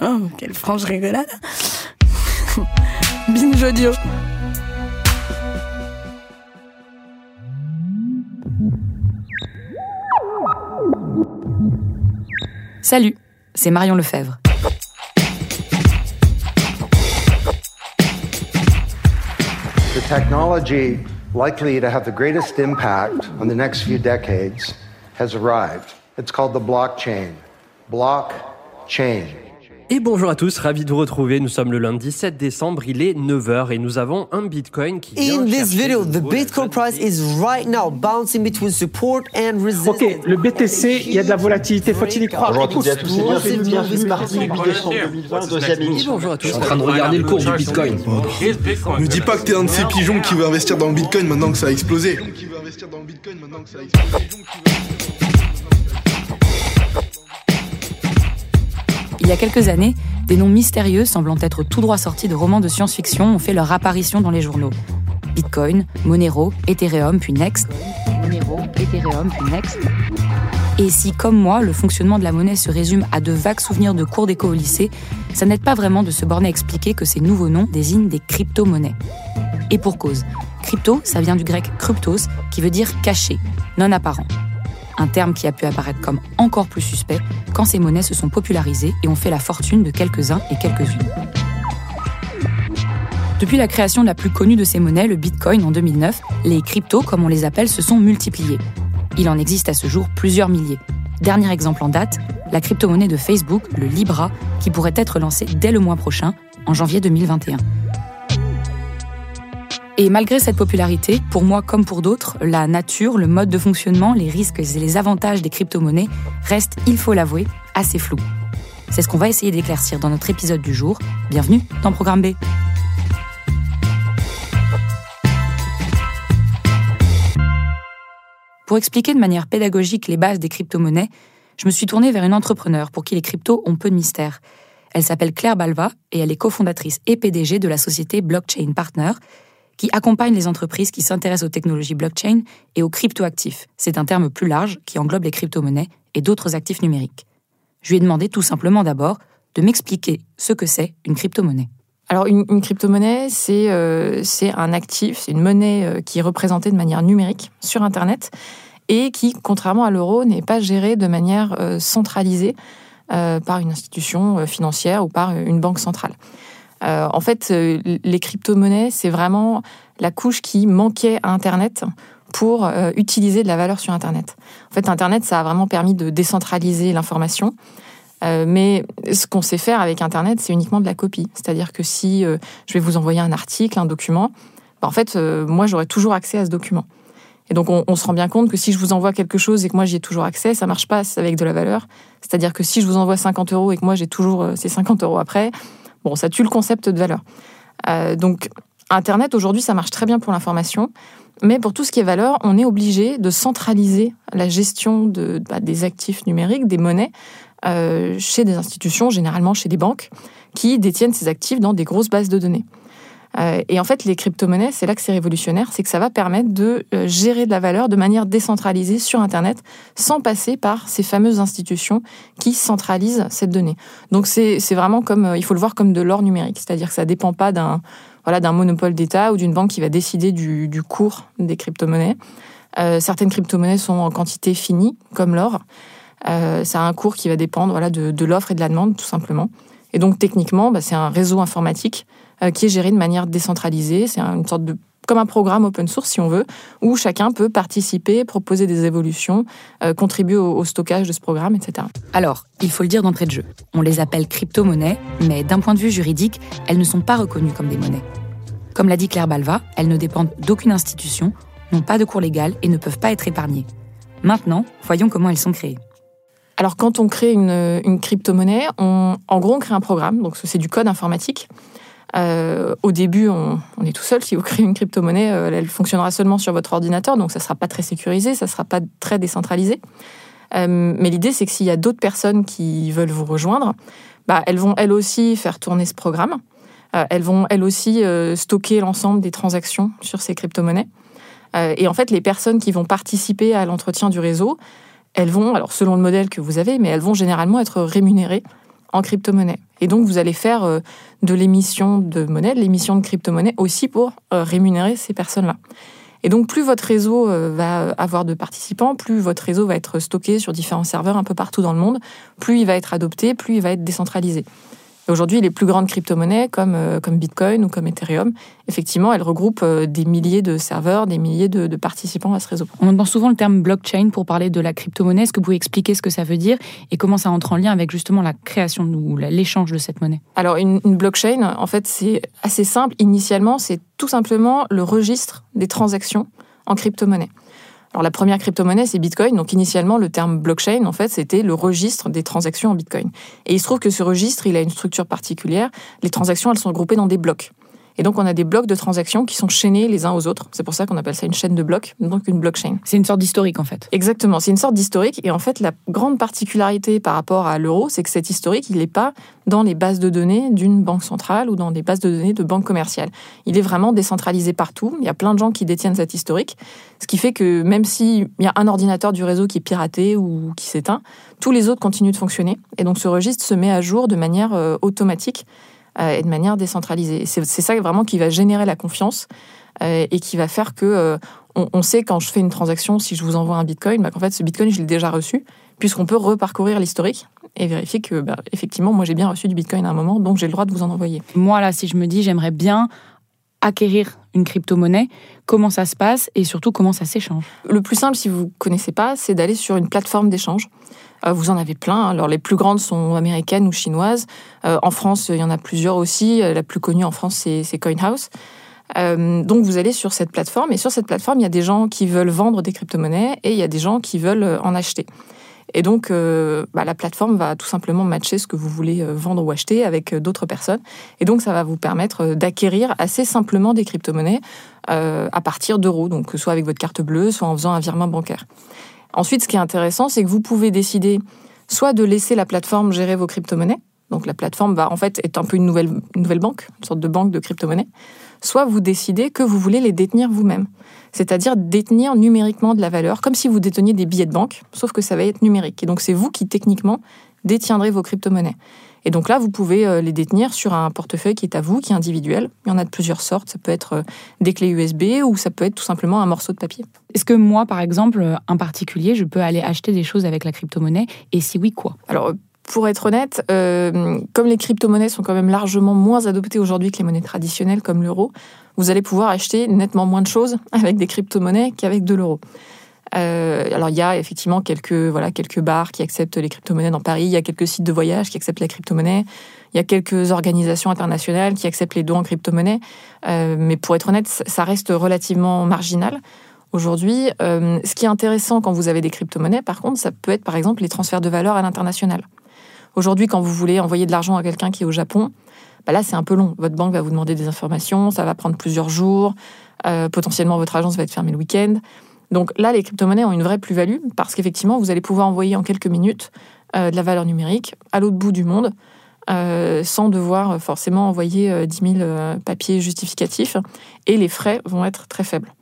Oh, quelle franche rigolade Binge audio Salut, c'est Marion Lefebvre. The technology likely to have the greatest impact on the next few decades has arrived. It's called the blockchain. Blockchain. Et bonjour à tous, ravi de vous retrouver. Nous sommes le lundi 7 décembre, il est 9h et nous avons un Bitcoin qui vient In this video, de the Bitcoin price is right now bouncing between support and resistance. Ok, le BTC, il y a de la volatilité, faut-il y croire? Bonjour à toutes et à tous et Explosive bienvenue, bienvenue moves mardi 8 décembre 2020, deuxième Et émission. bonjour à tous. en train de regarder le cours du Bitcoin. Ne dis pas que t'es un de ces pigeons qui veut investir dans le Bitcoin maintenant que ça a explosé. Il y a quelques années, des noms mystérieux semblant être tout droit sortis de romans de science-fiction ont fait leur apparition dans les journaux. Bitcoin, Monero, Ethereum, puis Next. Monero, Ethereum, puis Next. Et si, comme moi, le fonctionnement de la monnaie se résume à de vagues souvenirs de cours d'éco au lycée, ça n'aide pas vraiment de se borner à expliquer que ces nouveaux noms désignent des crypto-monnaies. Et pour cause. Crypto, ça vient du grec kryptos, qui veut dire caché, non apparent. Un terme qui a pu apparaître comme encore plus suspect quand ces monnaies se sont popularisées et ont fait la fortune de quelques-uns et quelques-unes. Depuis la création de la plus connue de ces monnaies, le Bitcoin en 2009, les cryptos, comme on les appelle, se sont multipliés. Il en existe à ce jour plusieurs milliers. Dernier exemple en date, la crypto-monnaie de Facebook, le Libra, qui pourrait être lancée dès le mois prochain, en janvier 2021. Et malgré cette popularité, pour moi comme pour d'autres, la nature, le mode de fonctionnement, les risques et les avantages des crypto-monnaies restent, il faut l'avouer, assez flous. C'est ce qu'on va essayer d'éclaircir dans notre épisode du jour. Bienvenue dans Programme B. Pour expliquer de manière pédagogique les bases des crypto-monnaies, je me suis tournée vers une entrepreneur pour qui les cryptos ont peu de mystère. Elle s'appelle Claire Balva et elle est cofondatrice et PDG de la société Blockchain Partner, qui accompagne les entreprises qui s'intéressent aux technologies blockchain et aux cryptoactifs. C'est un terme plus large qui englobe les crypto-monnaies et d'autres actifs numériques. Je lui ai demandé tout simplement d'abord de m'expliquer ce que c'est une crypto-monnaie. Alors une, crypto-monnaie, c'est euh, c'est un actif, c'est une monnaie euh, qui est représentée de manière numérique sur Internet et qui, contrairement à l'euro, n'est pas gérée de manière euh, centralisée par une institution financière ou par une banque centrale. Euh, en fait, euh, les crypto-monnaies, c'est vraiment la couche qui manquait à Internet pour euh, utiliser de la valeur sur Internet. En fait, Internet, ça a vraiment permis de décentraliser l'information. Mais ce qu'on sait faire avec Internet, c'est uniquement de la copie. C'est-à-dire que si je vais vous envoyer un article, un document, bah, en fait, moi, j'aurai toujours accès à ce document. Et donc, on, se rend bien compte que si je vous envoie quelque chose et que moi, j'y ai toujours accès, ça marche pas avec de la valeur. C'est-à-dire que si je vous envoie 50 euros et que moi, j'ai toujours ces 50 euros après, bon, ça tue le concept de valeur. Euh, donc, Internet, aujourd'hui, ça marche très bien pour l'information. Mais pour tout ce qui est valeur, on est obligé de centraliser la gestion bah, des actifs numériques, des monnaies, euh, chez des institutions, généralement chez des banques, qui détiennent ces actifs dans des grosses bases de données. Euh, et en fait, les crypto-monnaies, c'est là que c'est révolutionnaire, c'est que ça va permettre de euh, gérer de la valeur de manière décentralisée sur Internet, sans passer par ces fameuses institutions qui centralisent cette donnée. Donc c'est vraiment comme, euh, il faut le voir comme de l'or numérique, c'est-à-dire que ça dépend pas d'un voilà, monopole d'État ou d'une banque qui va décider du, cours des crypto-monnaies. Certaines crypto-monnaies sont en quantité finie, comme l'or. Euh, ça a un cours qui va dépendre voilà, de, l'offre et de la demande, tout simplement. Et donc, techniquement, bah, c'est un réseau informatique qui est géré de manière décentralisée. C'est une sorte de comme un programme open source, si on veut, où chacun peut participer, proposer des évolutions, euh, contribuer au, au stockage de ce programme, etc. Alors, il faut le dire d'entrée de jeu, on les appelle crypto-monnaies, mais d'un point de vue juridique, elles ne sont pas reconnues comme des monnaies. Comme l'a dit Claire Balva, elles ne dépendent d'aucune institution, n'ont pas de cours légal et ne peuvent pas être épargnées. Maintenant, voyons comment elles sont créées. Alors, quand on crée une, une crypto-monnaie, on, en gros, on crée un programme. Donc, c'est du code informatique. Euh, au début, on, est tout seul. Si vous créez une crypto-monnaie, euh, elle fonctionnera seulement sur votre ordinateur. Donc, ça ne sera pas très sécurisé, ça ne sera pas très décentralisé. Euh, mais l'idée, c'est que s'il y a d'autres personnes qui veulent vous rejoindre, bah, elles vont elles aussi faire tourner ce programme. Elles vont elles aussi stocker l'ensemble des transactions sur ces crypto-monnaies. Et en fait, les personnes qui vont participer à l'entretien du réseau, elles vont, alors selon le modèle que vous avez, mais elles vont généralement être rémunérées en crypto-monnaie. Et donc, vous allez faire euh, de l'émission de monnaie, de l'émission de crypto-monnaie aussi pour euh, rémunérer ces personnes-là. Et donc, plus votre réseau euh, va avoir de participants, plus votre réseau va être stocké sur différents serveurs un peu partout dans le monde, plus il va être adopté, plus il va être décentralisé. Aujourd'hui, les plus grandes crypto-monnaies comme, euh, comme Bitcoin ou comme Ethereum, effectivement, elles regroupent euh, des milliers de serveurs, des milliers de, de, participants à ce réseau. On entend souvent le terme blockchain pour parler de la crypto-monnaie. Est-ce que vous pouvez expliquer ce que ça veut dire et comment ça entre en lien avec justement la création ou l'échange de cette monnaie? Alors, une, une blockchain, en fait, c'est assez simple. Initialement, c'est tout simplement le registre des transactions en crypto-monnaie. Alors la première crypto-monnaie, c'est Bitcoin. Donc initialement, le terme blockchain, en fait, c'était le registre des transactions en Bitcoin. Et il se trouve que ce registre, il a une structure particulière. Les transactions, elles sont groupées dans des blocs. Et donc, on a des blocs de transactions qui sont chaînés les uns aux autres. C'est pour ça qu'on appelle ça une chaîne de blocs, donc une blockchain. C'est une sorte d'historique, en fait. Exactement, c'est une sorte d'historique. Et en fait, la grande particularité par rapport à l'euro, c'est que cet historique, il n'est pas dans les bases de données d'une banque centrale ou dans des bases de données de banques commerciales. Il est vraiment décentralisé partout. Il y a plein de gens qui détiennent cet historique. Ce qui fait que même s'il y a un ordinateur du réseau qui est piraté ou qui s'éteint, tous les autres continuent de fonctionner. Et donc, ce registre se met à jour de manière euh, automatique et de manière décentralisée. C'est ça vraiment qui va générer la confiance euh, et qui va faire que euh, on, on, sait quand je fais une transaction, si je vous envoie un bitcoin, bah, qu'en fait ce bitcoin je l'ai déjà reçu, puisqu'on peut reparcourir l'historique et vérifier que bah, effectivement moi j'ai bien reçu du bitcoin à un moment, donc j'ai le droit de vous en envoyer. Moi là, si je me dis j'aimerais bien acquérir une crypto-monnaie, comment ça se passe et surtout comment ça s'échange Le plus simple, si vous ne connaissez pas, c'est d'aller sur une plateforme d'échange. Euh, vous en avez plein. Alors les plus grandes sont américaines ou chinoises. Euh, en France, il y en a plusieurs aussi. La plus connue en France, c'est CoinHouse. Euh, donc vous allez sur cette plateforme et sur cette plateforme, il y a des gens qui veulent vendre des crypto-monnaies et il y a des gens qui veulent en acheter. Et donc, euh, bah, la plateforme va tout simplement matcher ce que vous voulez euh, vendre ou acheter avec euh, d'autres personnes. Et donc, ça va vous permettre d'acquérir assez simplement des crypto-monnaies à partir d'euros, donc soit avec votre carte bleue, soit en faisant un virement bancaire. Ensuite, ce qui est intéressant, c'est que vous pouvez décider soit de laisser la plateforme gérer vos crypto-monnaies. Donc, la plateforme va en fait être un peu une nouvelle, une nouvelle banque, une sorte de banque de crypto-monnaies. Soit vous décidez que vous voulez les détenir vous-même c'est-à-dire détenir numériquement de la valeur, comme si vous déteniez des billets de banque, sauf que ça va être numérique. Et donc c'est vous qui techniquement détiendrez vos crypto-monnaies. Et donc là, vous pouvez euh, les détenir sur un portefeuille qui est à vous, qui est individuel. Il y en a de plusieurs sortes. Ça peut être euh, des clés USB ou ça peut être tout simplement un morceau de papier. Est-ce que moi, par exemple, un particulier, je peux aller acheter des choses avec la crypto-monnaie? Et si oui, quoi? Alors, pour être honnête, euh, comme les crypto-monnaies sont quand même largement moins adoptées aujourd'hui que les monnaies traditionnelles comme l'euro, vous allez pouvoir acheter nettement moins de choses avec des crypto-monnaies qu'avec de l'euro. Euh, alors il y a effectivement quelques voilà quelques bars qui acceptent les crypto-monnaies dans Paris, il y a quelques sites de voyage qui acceptent la crypto-monnaie, il y a quelques organisations internationales qui acceptent les dons en crypto-monnaie, euh, mais pour être honnête, ça reste relativement marginal. Aujourd'hui, ce qui est intéressant quand vous avez des crypto-monnaies, par contre, ça peut être par exemple les transferts de valeur à l'international. Aujourd'hui, quand vous voulez envoyer de l'argent à quelqu'un qui est au Japon, bah là, c'est un peu long. Votre banque va vous demander des informations, ça va prendre plusieurs jours, euh, potentiellement votre agence va être fermée le week-end. Donc là, les crypto-monnaies ont une vraie plus-value parce qu'effectivement, vous allez pouvoir envoyer en quelques minutes euh, de la valeur numérique à l'autre bout du monde euh, sans devoir forcément envoyer 10 000 papiers justificatifs et les frais vont être très faibles.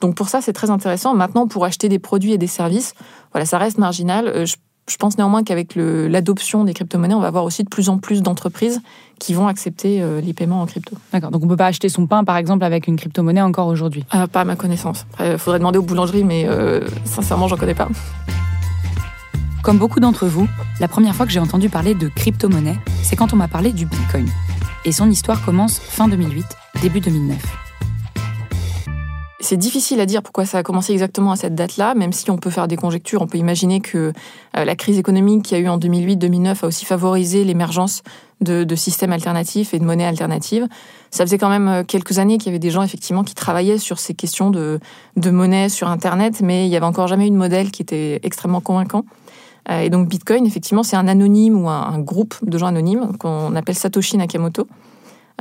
Donc pour ça, c'est très intéressant. Maintenant, pour acheter des produits et des services, voilà, ça reste marginal. Je pense néanmoins qu'avec l'adoption des crypto-monnaies, on va avoir aussi de plus en plus d'entreprises qui vont accepter euh, les paiements en crypto. D'accord, donc on ne peut pas acheter son pain, par exemple, avec une crypto-monnaie encore aujourd'hui? Euh, Pas à ma connaissance. Il faudrait demander aux boulangeries, mais euh, sincèrement, j'en connais pas. Comme beaucoup d'entre vous, la première fois que j'ai entendu parler de crypto-monnaie, c'est quand on m'a parlé du Bitcoin. Et son histoire commence fin 2008, début 2009. C'est difficile à dire pourquoi ça a commencé exactement à cette date-là, même si on peut faire des conjectures. On peut imaginer que euh, la crise économique qu'il y a eu en 2008-2009 a aussi favorisé l'émergence de, systèmes alternatifs et de monnaies alternatives. Ça faisait quand même euh, quelques années qu'il y avait des gens effectivement qui travaillaient sur ces questions de, de monnaie sur Internet, mais il n'y avait encore jamais eu de modèle qui était extrêmement convaincant. Euh, et donc Bitcoin, effectivement, c'est un anonyme ou un, groupe de gens anonymes qu'on appelle Satoshi Nakamoto,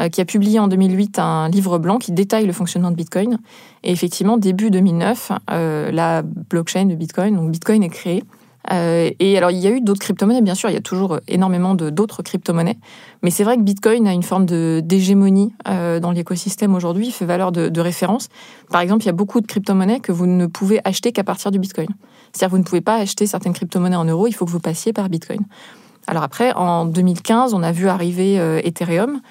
qui a publié en 2008 un livre blanc qui détaille le fonctionnement de Bitcoin. Et effectivement, début 2009, euh, la blockchain de Bitcoin, donc Bitcoin est créée. Euh, et alors, il y a eu d'autres crypto-monnaies, bien sûr, il y a toujours énormément d'autres crypto-monnaies. Mais c'est vrai que Bitcoin a une forme d'hégémonie euh, dans l'écosystème aujourd'hui, il fait valeur de, référence. Par exemple, il y a beaucoup de crypto-monnaies que vous ne pouvez acheter qu'à partir du Bitcoin. C'est-à-dire, vous ne pouvez pas acheter certaines crypto-monnaies en euros, il faut que vous passiez par Bitcoin. Alors après, en 2015, on a vu arriver euh, Ethereum.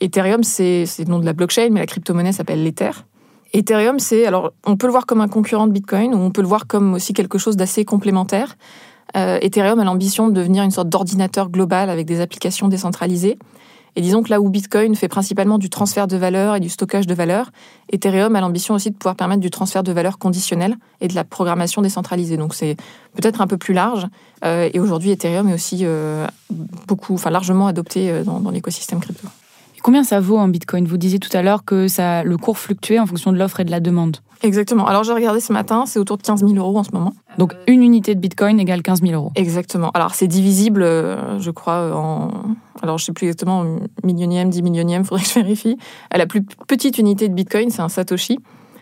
Ethereum, c'est le nom de la blockchain, mais la crypto-monnaie s'appelle l'Ether. Ethereum, c'est alors on peut le voir comme un concurrent de Bitcoin ou on peut le voir comme aussi quelque chose d'assez complémentaire. Euh, Ethereum a l'ambition de devenir une sorte d'ordinateur global avec des applications décentralisées. Et disons que là où Bitcoin fait principalement du transfert de valeur et du stockage de valeur, Ethereum a l'ambition aussi de pouvoir permettre du transfert de valeur conditionnel et de la programmation décentralisée. Donc c'est peut-être un peu plus large. Euh, et aujourd'hui, Ethereum est aussi euh, beaucoup, enfin largement adopté dans l'écosystème crypto. Combien ça vaut en Bitcoin? Vous disiez tout à l'heure que ça, le cours fluctuait en fonction de l'offre et de la demande. Exactement. Alors j'ai regardé ce matin, c'est autour de 15 000 euros en ce moment. Donc une unité de Bitcoin égale 15 000 euros. Exactement. Alors c'est divisible, je crois, en... Alors je sais plus exactement, millionième, dix millionième, faudrait que je vérifie. La plus petite unité de Bitcoin, c'est un Satoshi.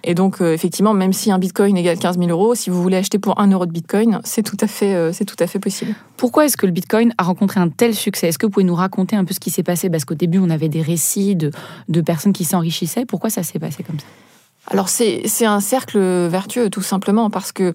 Et donc, euh, effectivement, même si un bitcoin égale 15 000 euros, si vous voulez acheter pour 1 euro de bitcoin, c'est tout, à fait, euh, c'est tout à fait possible. Pourquoi est-ce que le bitcoin a rencontré un tel succès? Est-ce que vous pouvez nous raconter un peu ce qui s'est passé? Parce qu'au début, on avait des récits de, de personnes qui s'enrichissaient. Pourquoi ça s'est passé comme ça? Alors, c'est, c'est un cercle vertueux, tout simplement, parce que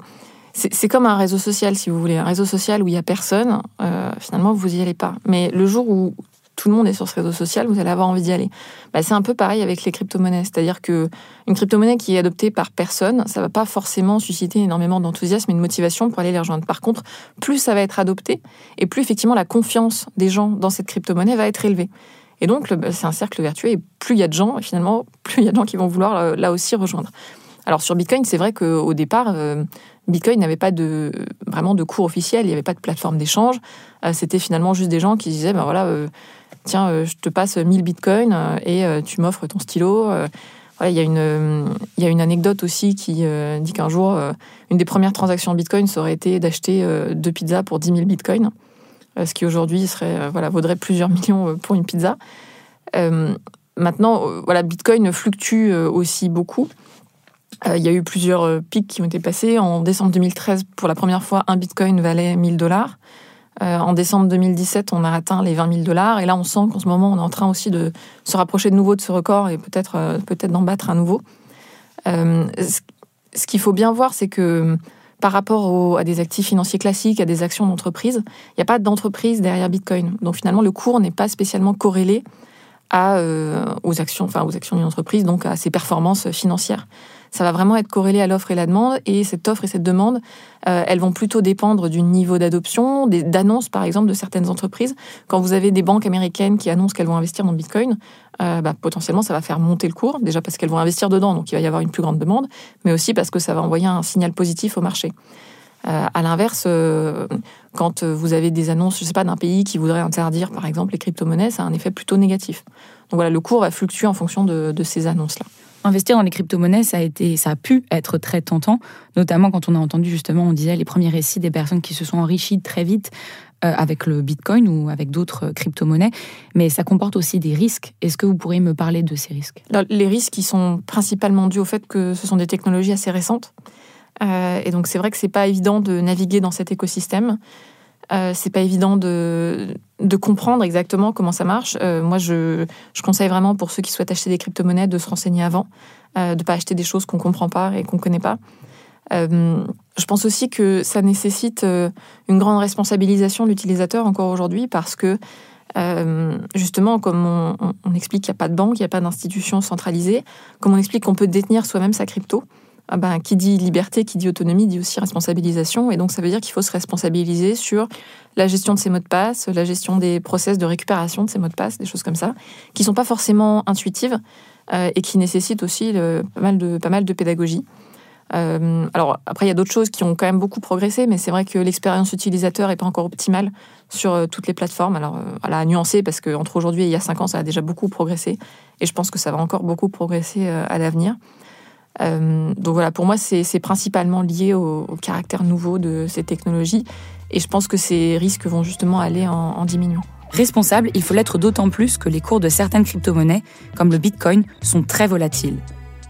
c'est, c'est comme un réseau social, si vous voulez. Un réseau social où il n'y a personne, euh, finalement, vous n'y allez pas. Mais le jour où tout le monde est sur ce réseau social, vous allez avoir envie d'y aller. Bah, c'est un peu pareil avec les crypto-monnaies. C'est-à-dire que une crypto-monnaie qui est adoptée par personne, ça va pas forcément susciter énormément d'enthousiasme et de motivation pour aller les rejoindre. Par contre, plus ça va être adopté, et plus effectivement la confiance des gens dans cette crypto-monnaie va être élevée. Et donc, c'est un cercle vertueux, et plus il y a de gens, finalement, plus il y a de gens qui vont vouloir euh, là aussi rejoindre. Alors sur Bitcoin, c'est vrai qu'au départ, euh, Bitcoin n'avait pas vraiment de cours officiel, il n'y avait pas de plateforme d'échange. Euh, C'était finalement juste des gens qui disaient, ben voilà, tiens, euh, je te passe 1000 bitcoins euh, et euh, tu m'offres ton stylo. Il, y a une, y a une anecdote aussi qui dit qu'un jour, une des premières transactions en bitcoin, ça aurait été d'acheter deux pizzas pour 10 000 bitcoins, ce qui aujourd'hui serait, voilà, vaudrait plusieurs millions pour une pizza. maintenant, voilà, bitcoin fluctue aussi beaucoup. Il y a eu plusieurs pics qui ont été passés. En décembre 2013, pour la première fois, un bitcoin valait 1000 dollars. Euh, en décembre 2017, on a atteint les 20 000 dollars. Et là, on sent qu'en ce moment, on est en train aussi de se rapprocher de nouveau de ce record et peut-être euh, peut-être d'en battre un nouveau. Euh, ce qu'il faut bien voir, c'est que par rapport à des actifs financiers classiques, à des actions d'entreprise, il n'y a pas d'entreprise derrière Bitcoin. Donc finalement, le cours n'est pas spécialement corrélé à, aux actions, enfin aux actions d'une entreprise, donc à ses performances financières ça va vraiment être corrélé à l'offre et la demande. Et cette offre et cette demande, euh, elles vont plutôt dépendre du niveau d'adoption, d'annonces par exemple de certaines entreprises. Quand vous avez des banques américaines qui annoncent qu'elles vont investir dans Bitcoin, euh, bah, potentiellement ça va faire monter le cours, déjà parce qu'elles vont investir dedans, donc il va y avoir une plus grande demande, mais aussi parce que ça va envoyer un signal positif au marché. Euh, à l'inverse, euh, quand vous avez des annonces, je sais pas, d'un pays qui voudrait interdire, par exemple, les crypto-monnaies, ça a un effet plutôt négatif. Donc voilà, le cours va fluctuer en fonction de ces annonces-là. Investir dans les crypto-monnaies, ça a été, ça a pu être très tentant, notamment quand on a entendu justement, on disait les premiers récits des personnes qui se sont enrichies très vite euh, avec le Bitcoin ou avec d'autres crypto-monnaies, mais ça comporte aussi des risques. Est-ce que vous pourriez me parler de ces risques? Les risques, qui sont principalement dus au fait que ce sont des technologies assez récentes, euh, et donc c'est vrai que c'est pas évident de naviguer dans cet écosystème. Euh, c'est pas évident de, comprendre exactement comment ça marche. Euh, moi, je, je, conseille vraiment pour ceux qui souhaitent acheter des crypto-monnaies de se renseigner avant, euh, de pas acheter des choses qu'on comprend pas et qu'on connaît pas. Euh, je pense aussi que ça nécessite une grande responsabilisation de l'utilisateur encore aujourd'hui parce que justement, comme on, on explique qu'il n'y a pas de banque, il n'y a pas d'institution centralisée, comme on explique qu'on peut détenir soi-même sa crypto, ah ben, qui dit liberté, qui dit autonomie, dit aussi responsabilisation. Et donc, ça veut dire qu'il faut se responsabiliser sur la gestion de ses mots de passe, la gestion des process de récupération de ces mots de passe, des choses comme ça, qui sont pas forcément intuitives euh, et qui nécessitent aussi pas, mal de, pédagogie. Euh, alors, après, il y a d'autres choses qui ont quand même beaucoup progressé, mais c'est vrai que l'expérience utilisateur n'est pas encore optimale sur euh, toutes les plateformes. Alors, euh, à nuancer parce qu'entre aujourd'hui et il y a cinq ans, ça a déjà beaucoup progressé. Et je pense que ça va encore beaucoup progresser à l'avenir. Euh, donc voilà, pour moi, c'est principalement lié au, caractère nouveau de ces technologies Et je pense que ces risques vont justement aller en, en diminuant. Responsable, il faut l'être d'autant plus que les cours de certaines crypto-monnaies, comme le Bitcoin, sont très volatiles.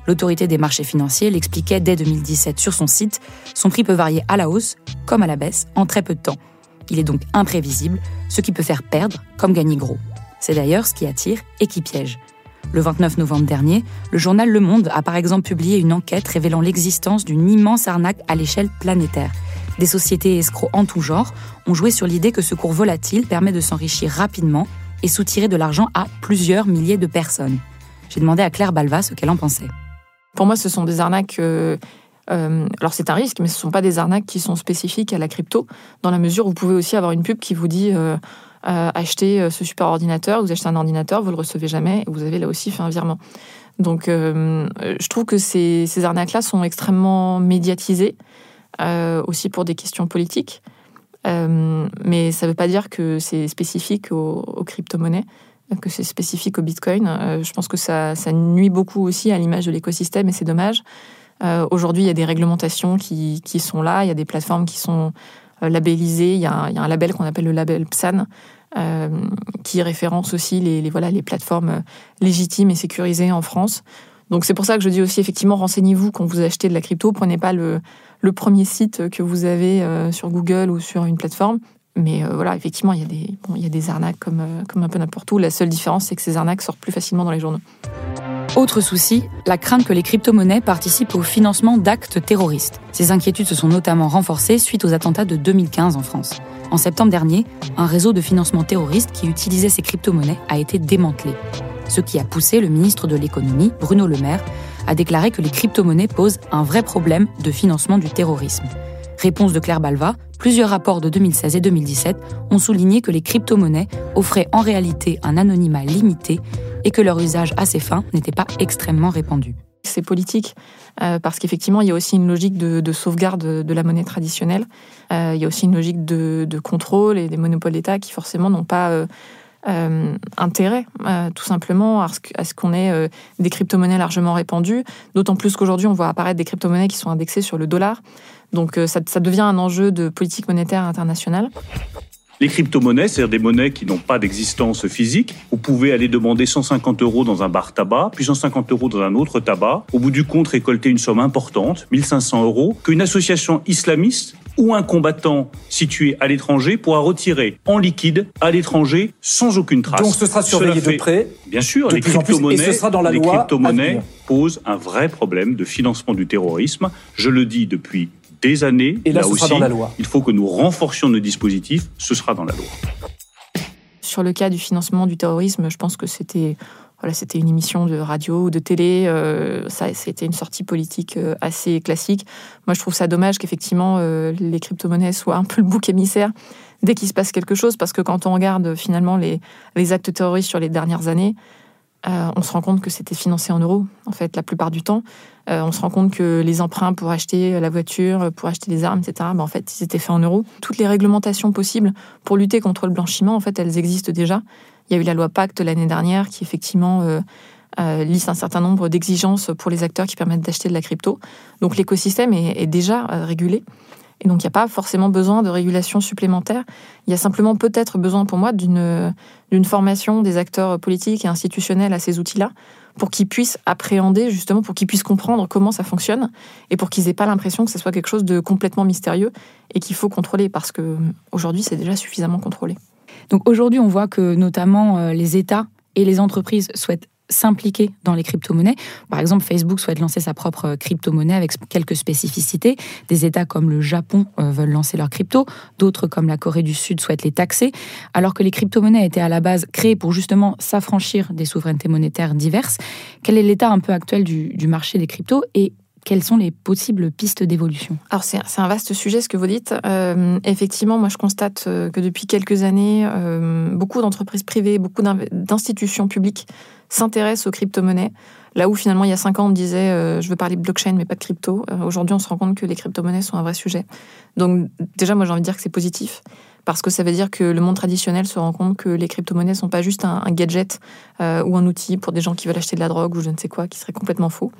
L'autorité des marchés financiers l'expliquait dès 2017 sur son site, son prix peut varier à la hausse comme à la baisse en très peu de temps. Il est donc imprévisible, ce qui peut faire perdre comme gagner gros. C'est d'ailleurs ce qui attire et qui piège. Le 29 novembre dernier, le journal Le Monde a par exemple publié une enquête révélant l'existence d'une immense arnaque à l'échelle planétaire. Des sociétés escrocs en tout genre ont joué sur l'idée que ce cours volatile permet de s'enrichir rapidement et soutirer de l'argent à plusieurs milliers de personnes. J'ai demandé à Claire Balva ce qu'elle en pensait. Pour moi, ce sont des arnaques. Euh, euh, alors, c'est un risque, mais ce ne sont pas des arnaques qui sont spécifiques à la crypto, dans la mesure où vous pouvez aussi avoir une pub qui vous dit euh, euh achetez ce super ordinateur, vous achetez un ordinateur, vous le recevez jamais, et vous avez là aussi fait un virement. Donc, je trouve que ces, arnaques-là sont extrêmement médiatisées, aussi pour des questions politiques. mais ça ne veut pas dire que c'est spécifique aux, crypto-monnaies que c'est spécifique au Bitcoin. Euh, je pense que ça, nuit beaucoup aussi à l'image de l'écosystème et c'est dommage. Euh, Aujourd'hui, il y a des réglementations qui, qui, sont là, il y a des plateformes qui sont euh, labellisées, il y, a, un label qu'on appelle le label PSAN, euh, qui référence aussi les, voilà, les plateformes légitimes et sécurisées en France. Donc c'est pour ça que je dis aussi effectivement renseignez-vous quand vous achetez de la crypto, prenez pas le premier site que vous avez sur Google ou sur une plateforme, mais euh, voilà, effectivement, il y, a des, arnaques comme, euh, comme un peu n'importe où. La seule différence, c'est que ces arnaques sortent plus facilement dans les journaux. Autre souci, la crainte que les crypto-monnaies participent au financement d'actes terroristes. Ces inquiétudes se sont notamment renforcées suite aux attentats de 2015 en France. En septembre dernier, un réseau de financement terroriste qui utilisait ces crypto-monnaies a été démantelé. Ce qui a poussé le ministre de l'économie, Bruno Le Maire, à déclarer que les crypto-monnaies posent un vrai problème de financement du terrorisme. Réponse de Claire Balva, plusieurs rapports de 2016 et 2017 ont souligné que les crypto-monnaies offraient en réalité un anonymat limité et que leur usage à ces fins n'était pas extrêmement répandu. C'est politique euh, parce qu'effectivement, il y a aussi une logique de, sauvegarde de la monnaie traditionnelle. Euh, il y a aussi une logique de, contrôle et des monopoles d'État qui forcément n'ont pas euh, intérêt, tout simplement, à ce qu'on ait des crypto-monnaies largement répandues. D'autant plus qu'aujourd'hui, on voit apparaître des crypto-monnaies qui sont indexées sur le dollar. Donc euh, ça, ça devient un enjeu de politique monétaire internationale. Les crypto-monnaies, c'est-à-dire des monnaies qui n'ont pas d'existence physique. Vous pouvez aller demander 150 euros dans un bar tabac, puis 150 euros dans un autre tabac. Au bout du compte, récolter une somme importante, 1500 euros, qu'une association islamiste ou un combattant situé à l'étranger pourra retirer en liquide à l'étranger sans aucune trace. Donc ce sera surveillé de près. Bien sûr, les crypto-monnaies, les crypto-monnaies posent un vrai problème de financement du terrorisme. Je le dis depuis des années. Et là, ce aussi, sera dans la loi. il faut que nous renforcions nos dispositifs. Ce sera dans la loi. Sur le cas du financement du terrorisme, je pense que c'était voilà, c'était une émission de radio ou de télé. Euh, ça, c'était une sortie politique euh, assez classique. Moi, je trouve ça dommage qu'effectivement euh, les crypto-monnaies soient un peu le bouc émissaire dès qu'il se passe quelque chose, parce que quand on regarde finalement les, les actes terroristes sur les dernières années, euh, on se rend compte que c'était financé en euros, en fait, la plupart du temps. Euh, on se rend compte que les emprunts pour acheter la voiture, pour acheter les armes, etc., ben, en fait, ils étaient faits en euros. Toutes les réglementations possibles pour lutter contre le blanchiment, en fait, elles existent déjà. Il y a eu la loi Pacte l'année dernière qui, effectivement, euh, liste un certain nombre d'exigences pour les acteurs qui permettent d'acheter de la crypto. Donc l'écosystème est, déjà régulé. Et donc, il n'y a pas forcément besoin de régulation supplémentaire. Il y a simplement peut-être besoin pour moi d'une formation des acteurs politiques et institutionnels à ces outils-là pour qu'ils puissent appréhender, justement, pour qu'ils puissent comprendre comment ça fonctionne et pour qu'ils n'aient pas l'impression que ce soit quelque chose de complètement mystérieux et qu'il faut contrôler parce que aujourd'hui, c'est déjà suffisamment contrôlé. Donc aujourd'hui, on voit que notamment euh, les États et les entreprises souhaitent s'impliquer dans les crypto-monnaies. Par exemple, Facebook souhaite lancer sa propre crypto-monnaie avec quelques spécificités. Des États comme le Japon euh, veulent lancer leur crypto, d'autres comme la Corée du Sud souhaitent les taxer, alors que les crypto-monnaies étaient à la base créées pour justement s'affranchir des souverainetés monétaires diverses. Quel est l'état un peu actuel du, marché des cryptos et quelles sont les possibles pistes d'évolution? Alors c'est un vaste sujet ce que vous dites. Euh, effectivement, moi je constate euh, que depuis quelques années, euh, beaucoup d'entreprises privées, beaucoup d'institutions publiques s'intéressent aux crypto-monnaies. Là où finalement il y a cinq ans on disait je veux parler de blockchain mais pas de crypto. Aujourd'hui on se rend compte que les crypto-monnaies sont un vrai sujet. Donc déjà moi j'ai envie de dire que c'est positif parce que ça veut dire que le monde traditionnel se rend compte que les crypto-monnaies sont pas juste un, gadget ou un outil pour des gens qui veulent acheter de la drogue ou je ne sais quoi qui serait complètement faux.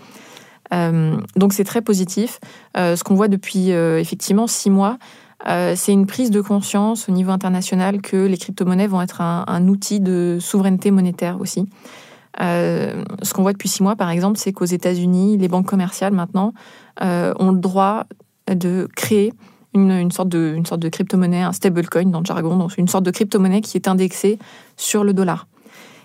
Euh, donc c'est très positif. Euh, ce qu'on voit depuis euh, effectivement six mois, c'est une prise de conscience au niveau international que les crypto-monnaies vont être un, outil de souveraineté monétaire aussi. Ce qu'on voit depuis six mois, par exemple, c'est qu'aux États-Unis, les banques commerciales maintenant ont le droit de créer une, sorte de, une crypto-monnaie, un stablecoin dans le jargon, donc une sorte de crypto-monnaie qui est indexée sur le dollar.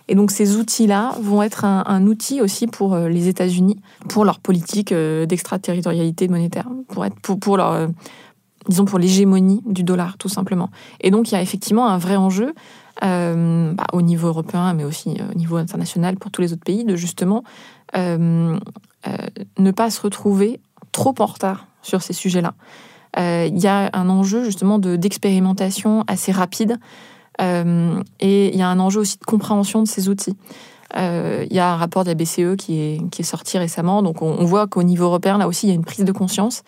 Et donc ces outils-là vont être un, outil aussi pour euh, les États-Unis, pour leur politique euh, d'extraterritorialité monétaire, pour leur euh, disons pour l'hégémonie du dollar tout simplement. Et donc il y a effectivement un vrai enjeu bah, au niveau européen, mais aussi au niveau international pour tous les autres pays, de justement ne pas se retrouver trop en retard sur ces sujets-là. Il y a un enjeu justement d'expérimentation assez rapide euh, et il y a un enjeu aussi de compréhension de ces outils. Euh, il y a un rapport de la BCE qui est, qui est sorti récemment, donc on, voit qu'au niveau européen, là aussi, il y a une prise de conscience.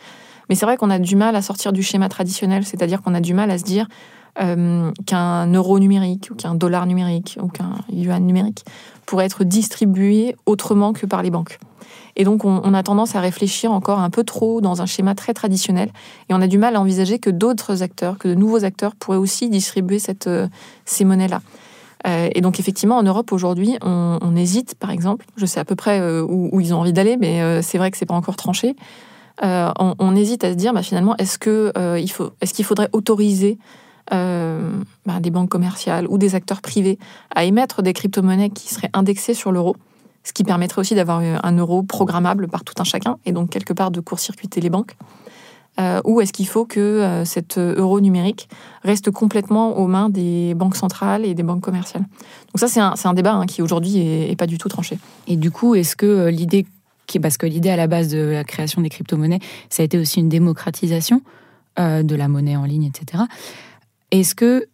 Mais c'est vrai qu'on a du mal à sortir du schéma traditionnel, c'est-à-dire qu'on a du mal à se dire euh, qu'un euro numérique, ou qu'un dollar numérique, ou qu'un yuan numérique pourrait être distribué autrement que par les banques. Et donc, on, a tendance à réfléchir encore un peu trop dans un schéma très traditionnel. Et on a du mal à envisager que d'autres acteurs, que de nouveaux acteurs pourraient aussi distribuer cette, euh, ces monnaies-là. Euh, et donc, effectivement, en Europe, aujourd'hui, on, hésite, par exemple. Je sais à peu près où, ils ont envie d'aller, mais c'est vrai que c'est pas encore tranché. On, hésite à se dire, bah, finalement, est-ce que il faut, est-ce qu'il faudrait autoriser bah, des banques commerciales ou des acteurs privés à émettre des crypto-monnaies qui seraient indexées sur l'euro ce qui permettrait aussi d'avoir un euro programmable par tout un chacun et donc quelque part de court-circuiter les banques euh, Ou est-ce qu'il faut que euh, cet euro numérique reste complètement aux mains des banques centrales et des banques commerciales? Donc ça, c'est un, un, débat hein, qui aujourd'hui est, pas du tout tranché. Et du coup, est-ce que euh, l'idée, parce que l'idée à la base de la création des crypto-monnaies, ça a été aussi une démocratisation de la monnaie en ligne, etc. Est-ce que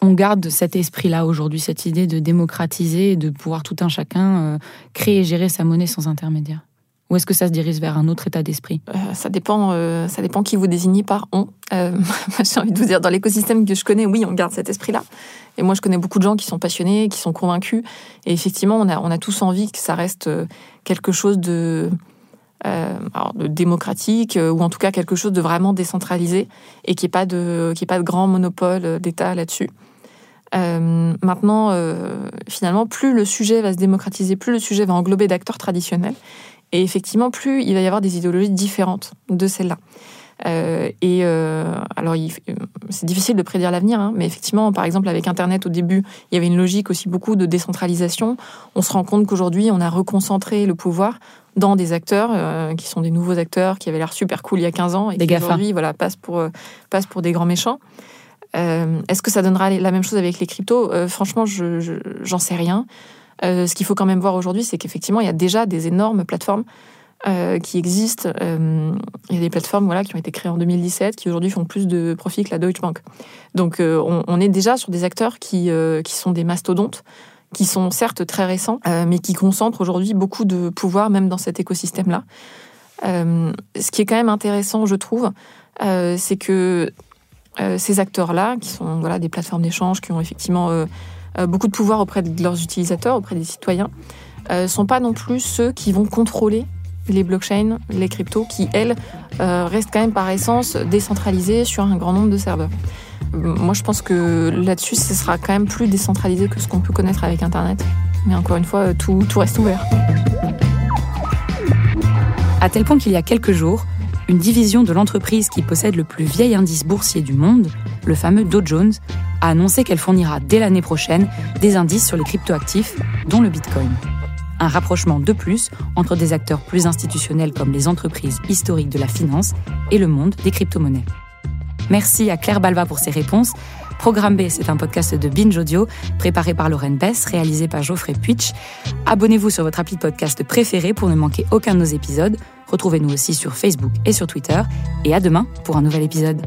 on garde cet esprit-là aujourd'hui, cette idée de démocratiser et de pouvoir tout un chacun euh, créer et gérer sa monnaie sans intermédiaire? Ou est-ce que ça se dirige vers un autre état d'esprit? Euh, Ça dépend. Euh, ça dépend qui vous désignez par on. J'ai envie de vous dire, dans l'écosystème que je connais, oui, on garde cet esprit-là. Et moi, je connais beaucoup de gens qui sont passionnés, qui sont convaincus. Et effectivement, on a, on a tous envie que ça reste quelque chose de, de démocratique, ou en tout cas quelque chose de vraiment décentralisé, et n'y ait pas de, qui pas de grand monopole d'État là-dessus. Euh, maintenant, euh, finalement, plus le sujet va se démocratiser, plus le sujet va englober d'acteurs traditionnels, et effectivement, plus il va y avoir des idéologies différentes de celles-là. Euh, et alors, c'est difficile de prédire l'avenir, hein, mais effectivement, par exemple, avec Internet au début, il y avait une logique aussi beaucoup de décentralisation. On se rend compte qu'aujourd'hui, on a reconcentré le pouvoir dans des acteurs qui sont des nouveaux acteurs qui avaient l'air super cool il y a 15 ans et qui aujourd'hui voilà, passent, pour, passent pour des grands méchants. Euh, est-ce que ça donnera la même chose avec les cryptos? Euh, Franchement, je, j'en sais rien. Euh, ce qu'il faut quand même voir aujourd'hui, c'est qu'effectivement, il y a déjà des énormes plateformes qui existent. il y a des plateformes voilà, qui ont été créées en 2017, qui aujourd'hui font plus de profit que la Deutsche Bank. Donc on, est déjà sur des acteurs qui, qui sont des mastodontes, qui sont certes très récents, mais qui concentrent aujourd'hui beaucoup de pouvoir même dans cet écosystème-là. ce qui est quand même intéressant, je trouve, c'est que euh, ces acteurs-là, qui sont voilà, des plateformes d'échange, qui ont effectivement euh, euh, beaucoup de pouvoir auprès de leurs utilisateurs, auprès des citoyens, ne sont pas non plus ceux qui vont contrôler les blockchains, les cryptos, qui, elles, restent quand même par essence décentralisées sur un grand nombre de serveurs. Moi, je pense que là-dessus, ce sera quand même plus décentralisé que ce qu'on peut connaître avec Internet. Mais encore une fois, tout, tout reste ouvert. À tel point qu'il y a quelques jours, une division de l'entreprise qui possède le plus vieil indice boursier du monde, le fameux Dow Jones, a annoncé qu'elle fournira dès l'année prochaine des indices sur les cryptoactifs, dont le Bitcoin. Un rapprochement de plus entre des acteurs plus institutionnels comme les entreprises historiques de la finance et le monde des crypto-monnaies. Merci à Claire Balva pour ses réponses. Programme B, c'est un podcast de Binge Audio, préparé par Lorraine Bess, réalisé par Geoffrey Puitch. Abonnez-vous sur votre appli de podcast préféré pour ne manquer aucun de nos épisodes. Retrouvez-nous aussi sur Facebook et sur Twitter. Et à demain pour un nouvel épisode.